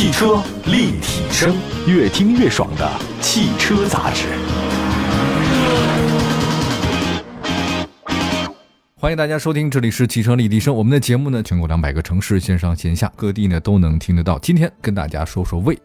汽车立体声，越听越爽的汽车杂志。欢迎大家收听，这里是汽车立体声。我们的节目呢，全国两百个城市线上线下各地呢都能听得到。今天跟大家说说魏，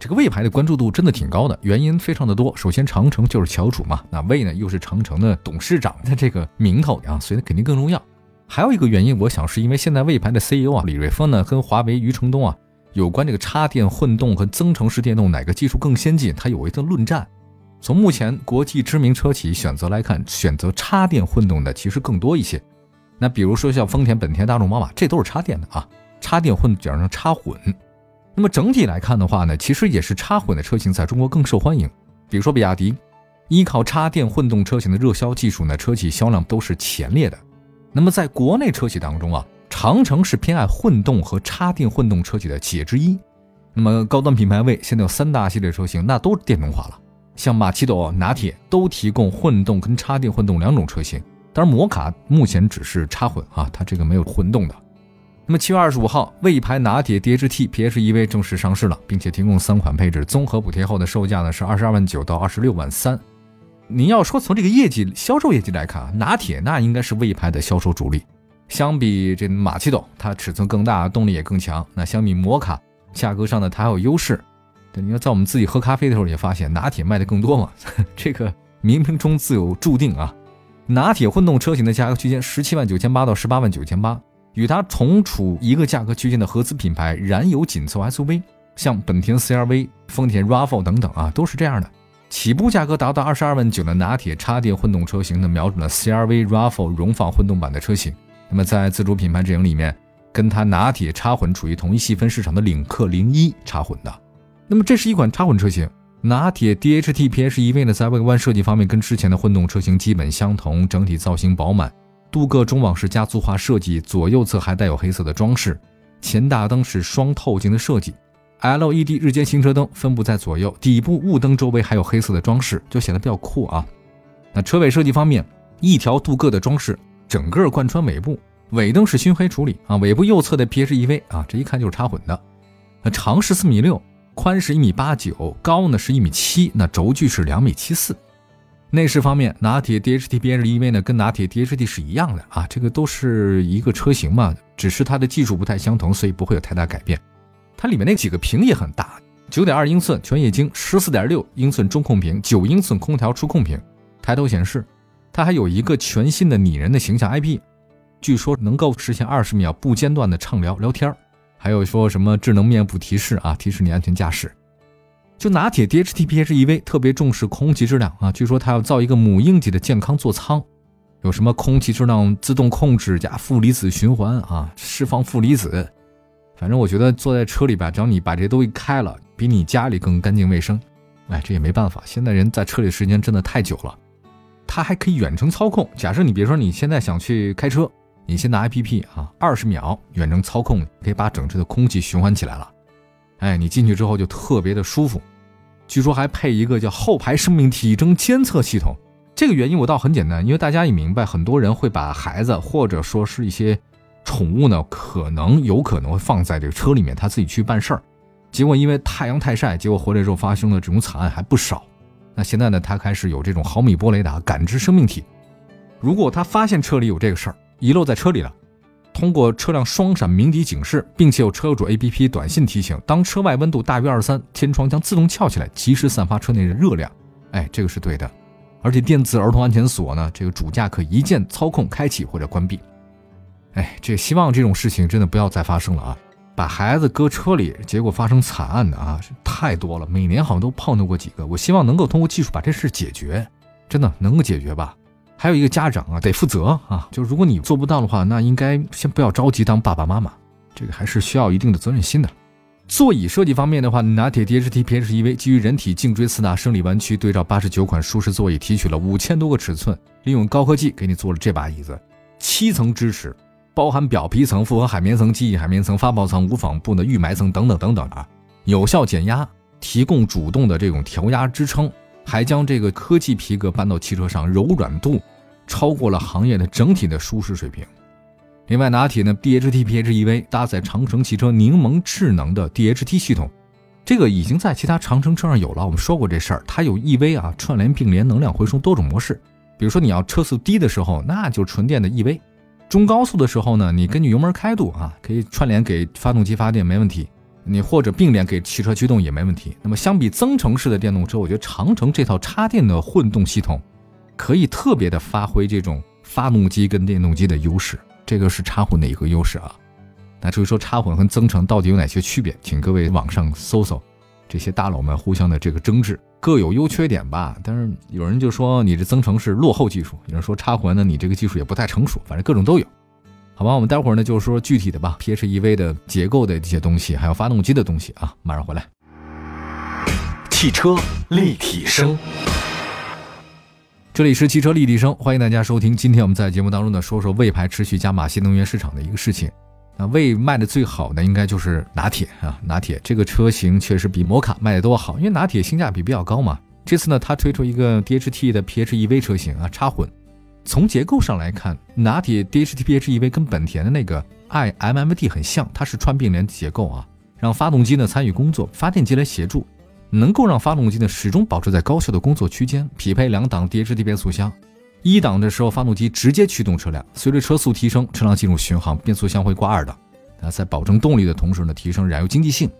这个魏牌的关注度真的挺高的，原因非常的多。首先，长城就是翘楚嘛，那魏呢又是长城的董事长的这个名头啊，所以肯定更重要。还有一个原因，我想是因为现在魏牌的 CEO 啊李瑞峰呢跟华为余承东啊有关这个插电混动和增程式电动哪个技术更先进，它有一个论战。从目前国际知名车企选择来看，选择插电混动的其实更多一些。那比如说像丰田、本田、大众、宝马，这都是插电的啊，插电混讲成插混。那么整体来看的话呢，其实也是插混的车型在中国更受欢迎。比如说比亚迪，依靠插电混动车型的热销技术呢，车企销量都是前列的。那么在国内车企当中啊，长城是偏爱混动和插电混动车企的企业之一。那么高端品牌位现在有三大系列车型，那都是电动化了。像马奇朵、拿铁都提供混动跟插电混动两种车型，当然摩卡目前只是插混啊，它这个没有混动的。那么七月二十五号，魏牌拿铁 DHT PHEV 正式上市了，并且提供三款配置，综合补贴后的售价呢是二十二万九到二十六万三。您要说从这个业绩销售业绩来看啊，拿铁那应该是魏牌的销售主力，相比这马奇朵，它尺寸更大，动力也更强。那相比摩卡，价格上呢它还有优势。对，你要在我们自己喝咖啡的时候也发现拿铁卖的更多嘛，这个冥冥中自有注定啊。拿铁混动车型的价格区间十七万九千八到十八万九千八，与它同处一个价格区间的合资品牌燃油紧凑 SUV，像本田 CR-V、丰田 RAV4 等等啊，都是这样的。起步价格达到二十二万九的拿铁插电混动车型呢，瞄准了 CR-V、RAV4 荣放混动版的车型。那么在自主品牌阵营里面，跟它拿铁插混处于同一细分市场的领克零一插混的。那么这是一款插混车型，拿铁 DHT PHEV 呢，在外观设计方面跟之前的混动车型基本相同，整体造型饱满，镀铬中网式家族化设计，左右侧还带有黑色的装饰，前大灯是双透镜的设计，LED 日间行车灯分布在左右，底部雾灯周围还有黑色的装饰，就显得比较酷啊。那车尾设计方面，一条镀铬的装饰整个贯穿尾部，尾灯是熏黑处理啊，尾部右侧的 PHEV 啊，这一看就是插混的，那长是四米六。宽是一米八九，高呢是一米七，那轴距是两米七四。内饰方面，拿铁 DHT PHEV 呢跟拿铁 DHT 是一样的啊，这个都是一个车型嘛，只是它的技术不太相同，所以不会有太大改变。它里面那几个屏也很大，九点二英寸全液晶，十四点六英寸中控屏，九英寸空调触控屏，抬头显示。它还有一个全新的拟人的形象 IP，据说能够实现二十秒不间断的畅聊聊天儿。还有说什么智能面部提示啊，提示你安全驾驶。就拿铁 DHT PHEV 特别重视空气质量啊，据说它要造一个母婴级的健康座舱，有什么空气质量自动控制加负离子循环啊，释放负离子。反正我觉得坐在车里吧，只要你把这些东西开了，比你家里更干净卫生。哎，这也没办法，现在人在车里时间真的太久了。它还可以远程操控，假设你比如说你现在想去开车。你先拿 APP 啊，二十秒远程操控，可以把整车的空气循环起来了。哎，你进去之后就特别的舒服。据说还配一个叫后排生命体征监测系统。这个原因我倒很简单，因为大家也明白，很多人会把孩子或者说是一些宠物呢，可能有可能会放在这个车里面，他自己去办事儿。结果因为太阳太晒，结果回来之后发生的这种惨案还不少。那现在呢，他开始有这种毫米波雷达感知生命体。如果他发现车里有这个事儿，遗漏在车里了，通过车辆双闪鸣笛警示，并且有车主 APP 短信提醒，当车外温度大于二十三，天窗将自动翘起来，及时散发车内的热量。哎，这个是对的。而且电子儿童安全锁呢，这个主驾可一键操控开启或者关闭。哎，这希望这种事情真的不要再发生了啊！把孩子搁车里，结果发生惨案的啊，太多了，每年好像都碰到过几个。我希望能够通过技术把这事解决，真的能够解决吧。还有一个家长啊，得负责啊。就如果你做不到的话，那应该先不要着急当爸爸妈妈，这个还是需要一定的责任心的。座椅设计方面的话，拿铁 DHT PHEV 基于人体颈椎四大生理弯曲，对照八十九款舒适座椅，提取了五千多个尺寸，利用高科技给你做了这把椅子，七层支持，包含表皮层、复合海绵层、记忆海绵层、发泡层、无纺布的预埋层等等等等啊，有效减压，提供主动的这种调压支撑。还将这个科技皮革搬到汽车上，柔软度超过了行业的整体的舒适水平。另外，拿铁呢 DHT PHEV 搭载长城汽车柠檬智能的 DHT 系统，这个已经在其他长城车上有了，我们说过这事儿，它有 EV 啊，串联并联、能量回收多种模式。比如说你要车速低的时候，那就纯电的 EV；中高速的时候呢，你根据油门开度啊，可以串联给发动机发电没问题。你或者并联给汽车驱动也没问题。那么相比增程式的电动车，我觉得长城这套插电的混动系统，可以特别的发挥这种发动机跟电动机的优势。这个是插混的一个优势啊。那至于说插混和增程到底有哪些区别，请各位网上搜搜，这些大佬们互相的这个争执，各有优缺点吧。但是有人就说你这增程是落后技术，有人说插混呢你这个技术也不太成熟，反正各种都有。好吧，我们待会儿呢就说具体的吧，PHEV 的结构的这些东西，还有发动机的东西啊，马上回来。汽车立体声，这里是汽车立体声，欢迎大家收听。今天我们在节目当中呢说说魏牌持续加码新能源市场的一个事情。那魏卖的最好的应该就是拿铁啊，拿铁这个车型确实比摩卡卖的都好，因为拿铁性价比比较高嘛。这次呢，它推出一个 DHT 的 PHEV 车型啊，插混。从结构上来看，拿铁 DHT PHEV 跟本田的那个 iMMD 很像，它是串并联结构啊，让发动机呢参与工作，发电机来协助，能够让发动机呢始终保持在高效的工作区间。匹配两档 DHT 变速箱，一档的时候发动机直接驱动车辆，随着车速提升，车辆进入巡航，变速箱会挂二档，啊，在保证动力的同时呢，提升燃油经济性。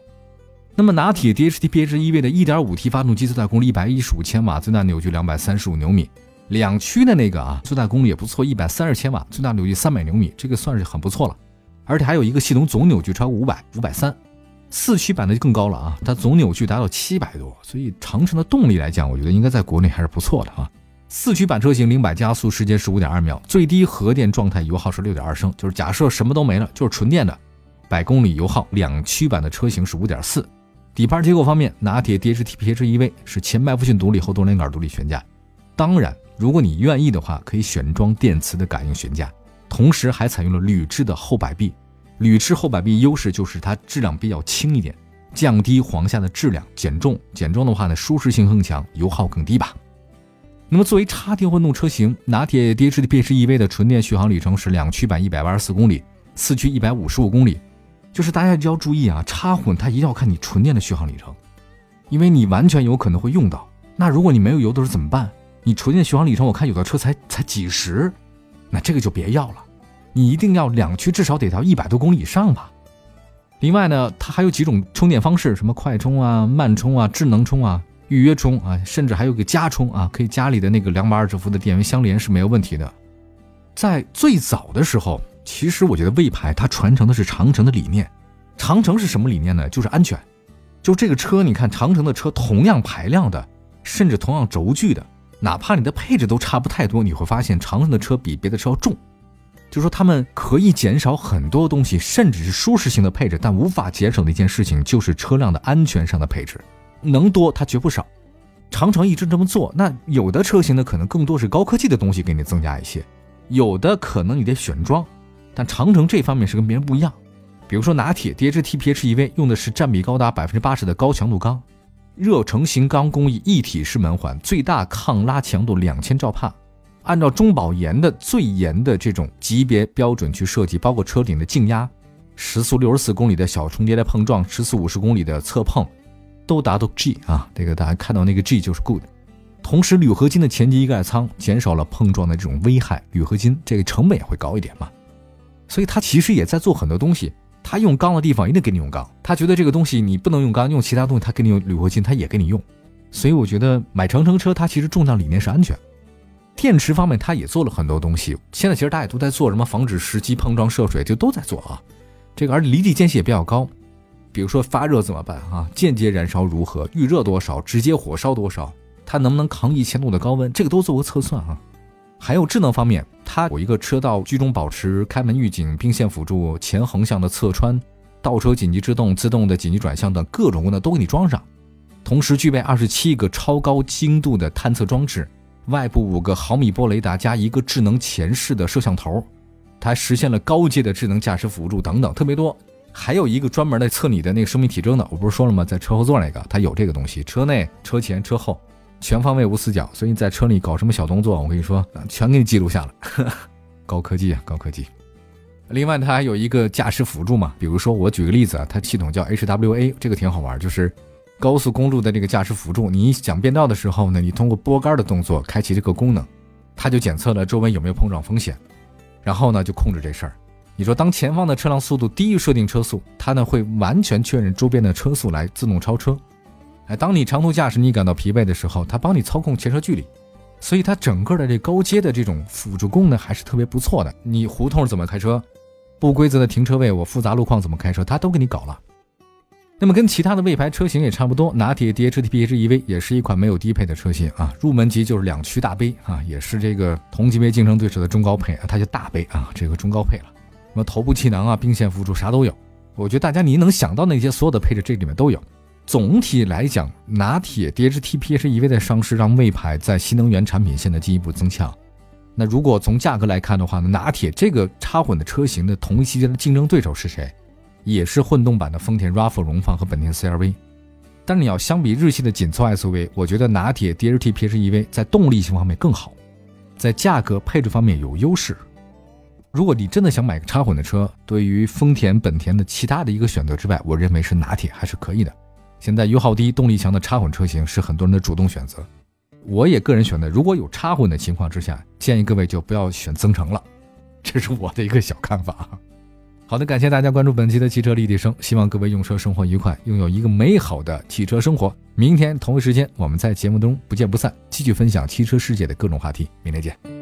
那么拿铁 DHT PHEV 的 1.5T 发动机最大功率115千瓦，最大扭矩235牛米。两驱的那个啊，最大功率也不错，一百三十千瓦，最大扭矩三百牛米，这个算是很不错了。而且还有一个系统总扭矩超过五百五百三，四驱版的就更高了啊，它总扭矩达到七百多。所以长城的动力来讲，我觉得应该在国内还是不错的啊。四驱版车型零百加速时间是五点二秒，最低核电状态油耗是六点二升，就是假设什么都没了，就是纯电的，百公里油耗。两驱版的车型是五点四。底盘结构方面，拿铁 DHT PHEV 是前麦弗逊独立后多连杆独立悬架，当然。如果你愿意的话，可以选装电磁的感应悬架，同时还采用了铝制的后摆臂。铝制后摆臂优势就是它质量比较轻一点，降低簧下的质量，减重。减重的话呢，舒适性更强，油耗更低吧。那么作为插电混动车型，拿铁 DHT PHEV 的纯电续航里程是两驱版一百八十四公里，四驱一百五十五公里。就是大家就要注意啊，插混它一定要看你纯电的续航里程，因为你完全有可能会用到。那如果你没有油的时候怎么办？你纯电续航里程，我看有的车才才几十，那这个就别要了。你一定要两驱，至少得到一百多公里以上吧。另外呢，它还有几种充电方式，什么快充啊、慢充啊、智能充啊、预约充啊，甚至还有个加充啊，可以家里的那个两百二十伏的电源相连是没有问题的。在最早的时候，其实我觉得魏牌它传承的是长城的理念。长城是什么理念呢？就是安全。就这个车，你看长城的车，同样排量的，甚至同样轴距的。哪怕你的配置都差不太多，你会发现长城的车比别的车要重，就说他们可以减少很多东西，甚至是舒适性的配置，但无法减少的一件事情就是车辆的安全上的配置，能多它绝不少。长城一直这么做，那有的车型呢可能更多是高科技的东西给你增加一些，有的可能你得选装，但长城这方面是跟别人不一样。比如说拿铁 DHT PHEV 用的是占比高达百分之八十的高强度钢。热成型钢工艺一体式门环，最大抗拉强度两千兆帕，按照中保研的最严的这种级别标准去设计，包括车顶的静压，时速六十四公里的小重叠的碰撞，时速五十公里的侧碰，都达到 G 啊，这个大家看到那个 G 就是 Good。同时铝合金的前机盖舱减少了碰撞的这种危害，铝合金这个成本也会高一点嘛，所以它其实也在做很多东西。他用钢的地方一定给你用钢，他觉得这个东西你不能用钢，用其他东西他给你用铝合金，他也给你用。所以我觉得买长城车，它其实重要理念是安全。电池方面，它也做了很多东西。现在其实大家都在做什么防止实际碰撞涉水，就都在做啊。这个而离地间隙也比较高，比如说发热怎么办啊？间接燃烧如何？预热多少？直接火烧多少？它能不能扛一千度的高温？这个都做过测算啊。还有智能方面，它有一个车道居中保持、开门预警、并线辅助、前横向的侧穿、倒车紧急制动、自动的紧急转向等各种功能都给你装上，同时具备二十七个超高精度的探测装置，外部五个毫米波雷达加一个智能前视的摄像头，它实现了高阶的智能驾驶辅助等等，特别多。还有一个专门的测你的那个生命体征的，我不是说了吗？在车后座那个，它有这个东西，车内、车前、车后。全方位无死角，所以你在车里搞什么小动作，我跟你说，全给你记录下了。高科技啊，高科技。另外，它还有一个驾驶辅助嘛，比如说我举个例子啊，它系统叫 HWA，这个挺好玩，就是高速公路的这个驾驶辅助，你想变道的时候呢，你通过拨杆的动作开启这个功能，它就检测了周围有没有碰撞风险，然后呢就控制这事儿。你说当前方的车辆速度低于设定车速，它呢会完全确认周边的车速来自动超车。哎，当你长途驾驶你感到疲惫的时候，它帮你操控前车距离，所以它整个的这高阶的这种辅助功能还是特别不错的。你胡同怎么开车，不规则的停车位，我复杂路况怎么开车，它都给你搞了。那么跟其他的魏牌车型也差不多，拿铁 DHT PHEV 也是一款没有低配的车型啊，入门级就是两驱大杯啊，也是这个同级别竞争对手的中高配啊，它就大杯啊，这个中高配了。什么头部气囊啊、并线辅助啥都有，我觉得大家你能想到那些所有的配置这里面都有。总体来讲，拿铁 DHT PHEV 的上市让魏牌在新能源产品线的进一步增强。那如果从价格来看的话呢，拿铁这个插混的车型的同一级别的竞争对手是谁？也是混动版的丰田 RAV4 荣放和本田 CR-V，但是你要相比日系的紧凑 SUV，我觉得拿铁 DHT PHEV 在动力性方面更好，在价格配置方面有优势。如果你真的想买个插混的车，对于丰田、本田的其他的一个选择之外，我认为是拿铁还是可以的。现在油耗低、动力强的插混车型是很多人的主动选择，我也个人选择，如果有插混的情况之下，建议各位就不要选增程了，这是我的一个小看法。好的，感谢大家关注本期的汽车立体声，希望各位用车生活愉快，拥有一个美好的汽车生活。明天同一时间，我们在节目中不见不散，继续分享汽车世界的各种话题。明天见。